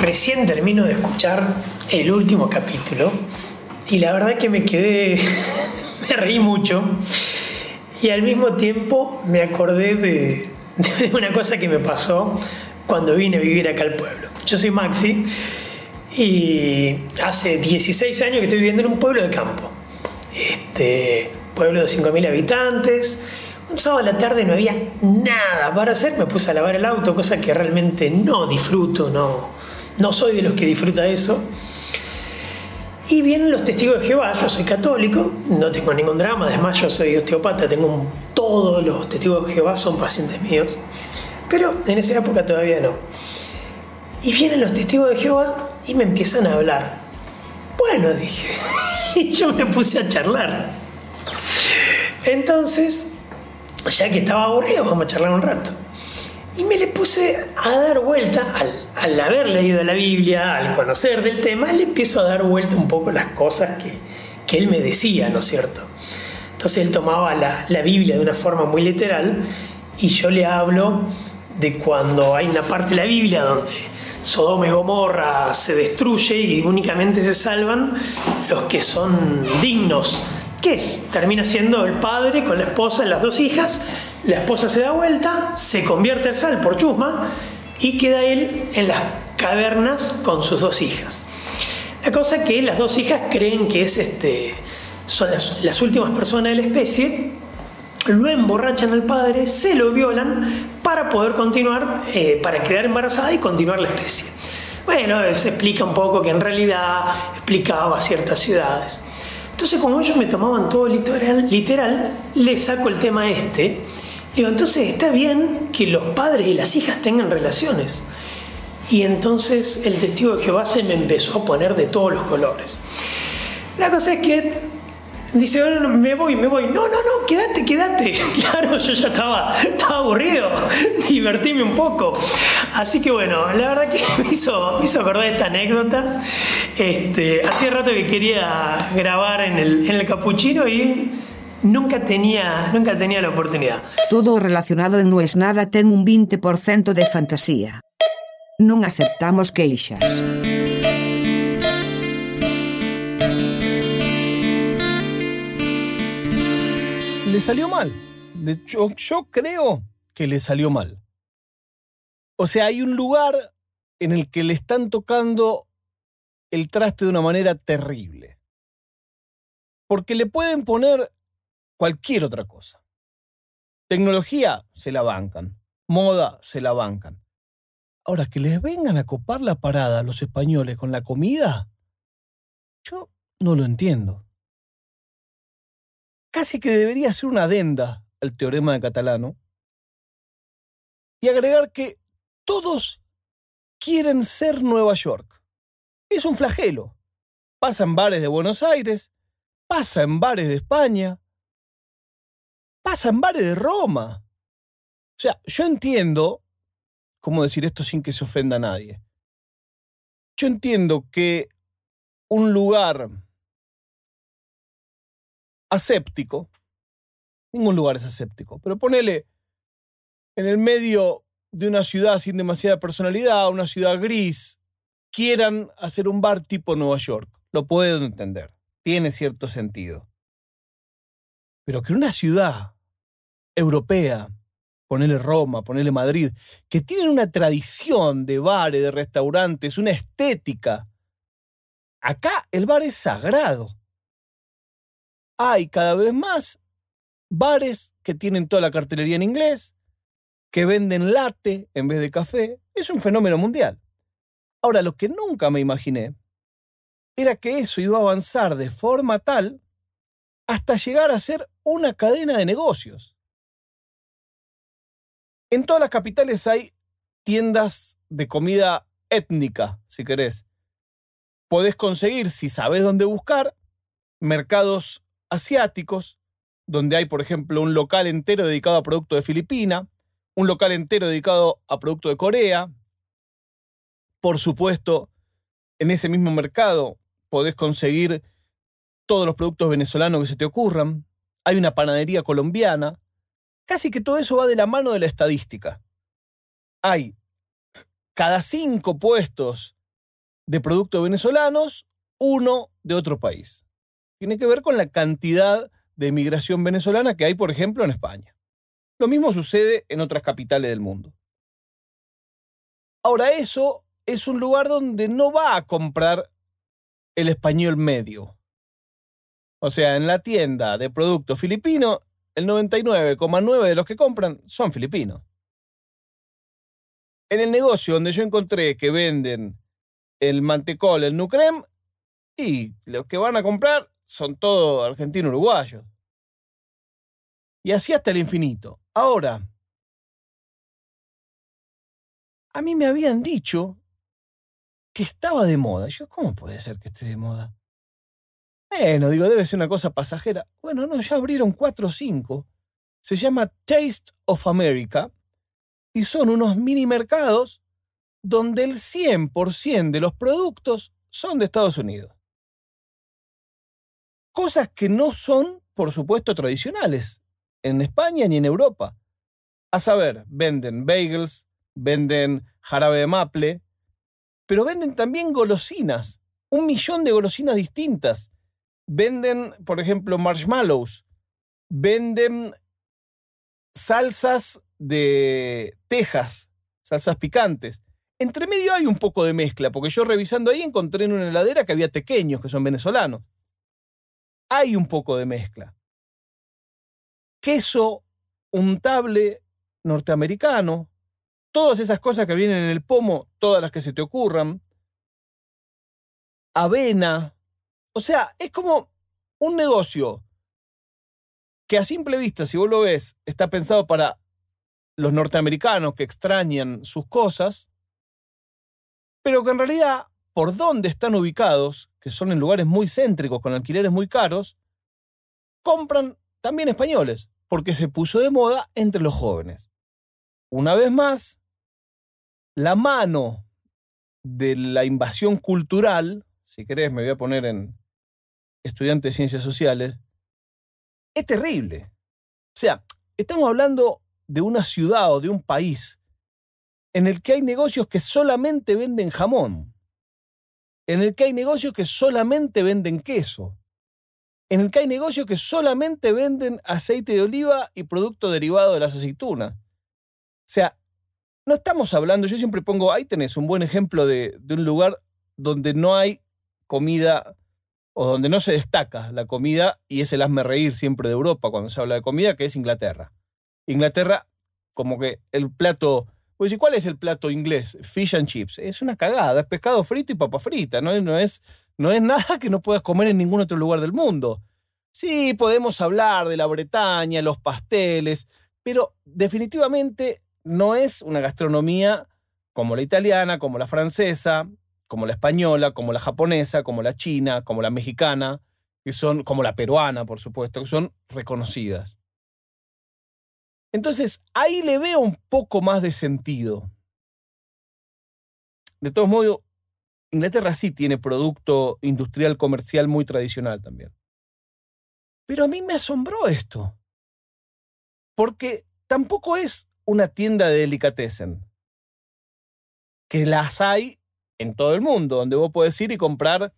recién termino de escuchar el último capítulo y la verdad que me quedé, me reí mucho y al mismo tiempo me acordé de, una cosa que me pasó cuando vine a vivir acá al pueblo. Yo soy Maxi y hace 16 años que estoy viviendo en un pueblo de campo. Este pueblo de 5.000 habitantes. Un sábado a la tarde no había nada para hacer, me puse a lavar el auto, cosa que realmente no disfruto, no, no soy de los que disfruta eso. Y vienen los testigos de Jehová, yo soy católico, no tengo ningún drama, además yo soy osteopata, tengo todos los testigos de Jehová son pacientes míos, pero en esa época todavía no. Y vienen los testigos de Jehová y me empiezan a hablar. Bueno, dije, y yo me puse a charlar. Entonces, ya que estaba aburrido, vamos a charlar un rato. Y me le puse a dar vuelta, al, haber leído la Biblia, al conocer del tema, le empiezo a dar vuelta un poco las cosas que, que él me decía, ¿no es cierto? Entonces él tomaba la, la Biblia de una forma muy literal y yo le hablo de cuando hay una parte de la Biblia donde Sodoma y Gomorra se destruye y únicamente se salvan los que son dignos. ¿Qué es? Termina siendo el padre con la esposa y las dos hijas. La esposa se da vuelta, se convierte al sal por chusma y queda él en las cavernas con sus dos hijas. La cosa que las dos hijas creen que es este, son las, las últimas personas de la especie lo emborrachan al padre, se lo violan para poder continuar, eh, para quedar embarazada y continuar la especie. Bueno, se explica un poco que en realidad explicaba ciertas ciudades. Entonces, como ellos me tomaban todo literal, literal le saco el tema este. Digo, entonces está bien que los padres y las hijas tengan relaciones. Y entonces el testigo de Jehová se me empezó a poner de todos los colores. La cosa es que Dice, bueno, me voy, me voy. No, no, no, quédate, quédate. Claro, yo ya estaba, estaba aburrido. Divertíme un poco. Así que bueno, la verdad que me hizo, me hizo acordar esta anécdota. Este, hacía rato que quería grabar en el, en el capuchino y nunca tenía, nunca tenía la oportunidad. Todo relacionado en No es nada ten un 20% de fantasía. Non aceptamos queixas. le salió mal. De hecho, yo creo que le salió mal. O sea, hay un lugar en el que le están tocando el traste de una manera terrible. Porque le pueden poner cualquier otra cosa. Tecnología se la bancan. Moda se la bancan. Ahora, que les vengan a copar la parada a los españoles con la comida, yo no lo entiendo casi que debería ser una adenda al teorema de Catalano y agregar que todos quieren ser Nueva York. Es un flagelo. Pasa en bares de Buenos Aires, pasa en bares de España, pasa en bares de Roma. O sea, yo entiendo, ¿cómo decir esto sin que se ofenda a nadie? Yo entiendo que un lugar aséptico, ningún lugar es aséptico, pero ponele en el medio de una ciudad sin demasiada personalidad, una ciudad gris, quieran hacer un bar tipo Nueva York. Lo puedo entender, tiene cierto sentido. Pero que una ciudad europea, ponele Roma, ponele Madrid, que tienen una tradición de bares, de restaurantes, una estética. Acá el bar es sagrado hay cada vez más bares que tienen toda la cartelería en inglés, que venden latte en vez de café. Es un fenómeno mundial. Ahora, lo que nunca me imaginé era que eso iba a avanzar de forma tal hasta llegar a ser una cadena de negocios. En todas las capitales hay tiendas de comida étnica, si querés. Podés conseguir, si sabes dónde buscar, mercados asiáticos, donde hay, por ejemplo, un local entero dedicado a productos de Filipina, un local entero dedicado a productos de Corea. Por supuesto, en ese mismo mercado podés conseguir todos los productos venezolanos que se te ocurran. Hay una panadería colombiana. Casi que todo eso va de la mano de la estadística. Hay cada cinco puestos de productos venezolanos, uno de otro país. Tiene que ver con la cantidad de migración venezolana que hay, por ejemplo, en España. Lo mismo sucede en otras capitales del mundo. Ahora, eso es un lugar donde no va a comprar el español medio. O sea, en la tienda de productos filipinos, el 99,9 de los que compran son filipinos. En el negocio donde yo encontré que venden el mantecol, el nucrem, y los que van a comprar son todos argentinos uruguayos. Y así hasta el infinito. Ahora, a mí me habían dicho que estaba de moda. Yo, ¿cómo puede ser que esté de moda? Bueno, digo, debe ser una cosa pasajera. Bueno, no, ya abrieron cuatro o cinco. Se llama Taste of America y son unos mini mercados donde el 100% de los productos son de Estados Unidos. Cosas que no son, por supuesto, tradicionales en España ni en Europa. A saber, venden bagels, venden jarabe de maple, pero venden también golosinas, un millón de golosinas distintas. Venden, por ejemplo, marshmallows, venden salsas de Texas, salsas picantes. Entre medio hay un poco de mezcla, porque yo revisando ahí encontré en una heladera que había tequeños, que son venezolanos. Hay un poco de mezcla. Queso untable norteamericano, todas esas cosas que vienen en el pomo, todas las que se te ocurran. Avena. O sea, es como un negocio que a simple vista, si vos lo ves, está pensado para los norteamericanos que extrañan sus cosas, pero que en realidad, por donde están ubicados, que son en lugares muy céntricos, con alquileres muy caros, compran también españoles, porque se puso de moda entre los jóvenes. Una vez más, la mano de la invasión cultural, si querés me voy a poner en estudiante de ciencias sociales, es terrible. O sea, estamos hablando de una ciudad o de un país en el que hay negocios que solamente venden jamón, en el que hay negocios que solamente venden queso, en el que hay negocios que solamente venden aceite de oliva y producto derivado de las aceitunas. O sea, no estamos hablando, yo siempre pongo, ahí tenés un buen ejemplo de, de un lugar donde no hay comida o donde no se destaca la comida, y es el hazme reír siempre de Europa cuando se habla de comida, que es Inglaterra. Inglaterra, como que el plato pues, ¿cuál es el plato inglés? Fish and chips. Es una cagada, es pescado frito y papa frita. No, no, es, no es nada que no puedas comer en ningún otro lugar del mundo. Sí, podemos hablar de la Bretaña, los pasteles, pero definitivamente no es una gastronomía como la italiana, como la francesa, como la española, como la japonesa, como la china, como la mexicana, que son, como la peruana, por supuesto, que son reconocidas. Entonces, ahí le veo un poco más de sentido. De todos modos, Inglaterra sí tiene producto industrial comercial muy tradicional también. Pero a mí me asombró esto. Porque tampoco es una tienda de delicatessen. Que las hay en todo el mundo, donde vos podés ir y comprar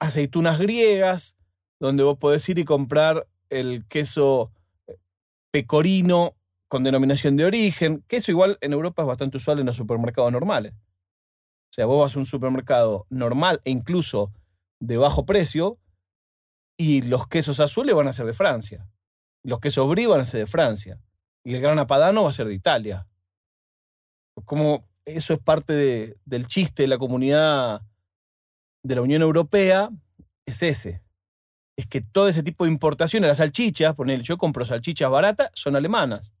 aceitunas griegas, donde vos podés ir y comprar el queso pecorino con denominación de origen, que eso igual en Europa es bastante usual en los supermercados normales. O sea, vos vas a un supermercado normal e incluso de bajo precio y los quesos azules van a ser de Francia. Los quesos brie van a ser de Francia. Y el gran apadano va a ser de Italia. Como eso es parte del chiste de la comunidad de la Unión Europea, es ese es que todo ese tipo de importaciones, las salchichas, poner, yo compro salchichas baratas, son alemanas.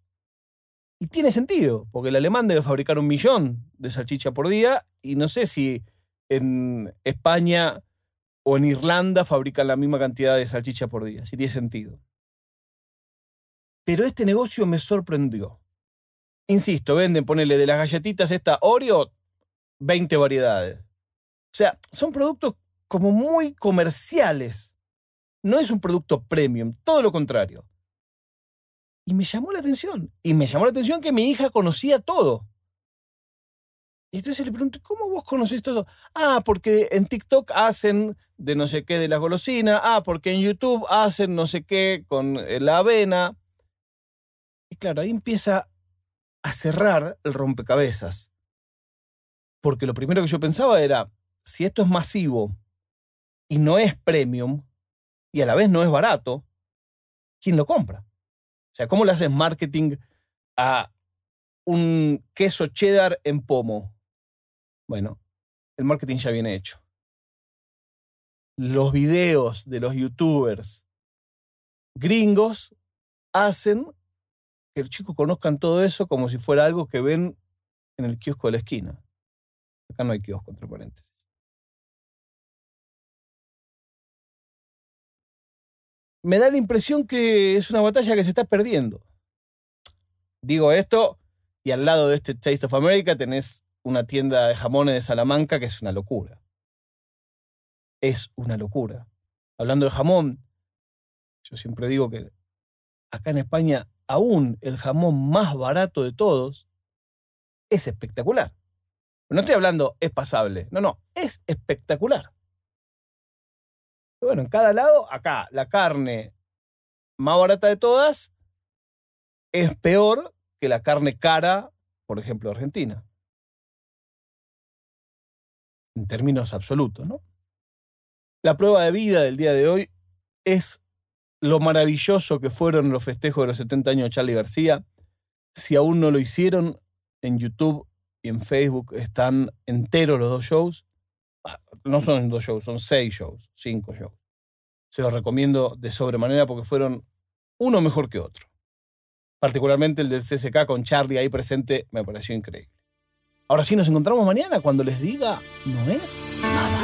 Y tiene sentido, porque el alemán debe fabricar un millón de salchichas por día y no sé si en España o en Irlanda fabrican la misma cantidad de salchichas por día, si tiene sentido. Pero este negocio me sorprendió. Insisto, venden, ponele de las galletitas esta Oreo, 20 variedades. O sea, son productos como muy comerciales no es un producto premium, todo lo contrario. Y me llamó la atención. Y me llamó la atención que mi hija conocía todo. Y entonces le pregunto, ¿cómo vos conocés todo? Ah, porque en TikTok hacen de no sé qué de la golosina. Ah, porque en YouTube hacen no sé qué con eh, la avena. Y claro, ahí empieza a cerrar el rompecabezas. Porque lo primero que yo pensaba era, si esto es masivo y no es premium, y a la vez no es barato, ¿quién lo compra? O sea, ¿cómo le haces marketing a un queso cheddar en pomo? Bueno, el marketing ya viene hecho. Los videos de los youtubers gringos hacen que los chicos conozcan todo eso como si fuera algo que ven en el kiosco de la esquina. Acá no hay kiosco, entre paréntesis. Me da la impresión que es una batalla que se está perdiendo. Digo esto y al lado de este Taste of America tenés una tienda de jamones de Salamanca que es una locura. Es una locura. Hablando de jamón, yo siempre digo que acá en España aún el jamón más barato de todos es espectacular. No estoy hablando es pasable, no, no, es espectacular. bueno, en cada lado, acá la carne más barata de todas es peor que la carne cara, por ejemplo, de Argentina en términos absolutos, ¿no? La prueba de vida del día de hoy es lo maravilloso que fueron los festejos de los 70 años de Charlie García. Si aún no lo hicieron, en YouTube y en Facebook están enteros los dos shows. Ah, no son dos shows, son seis shows, cinco shows. Se los recomiendo de sobremanera porque fueron uno mejor que otro. Particularmente el del CSK con Charlie ahí presente me pareció increíble. Ahora sí, nos encontramos mañana cuando les diga no es nada.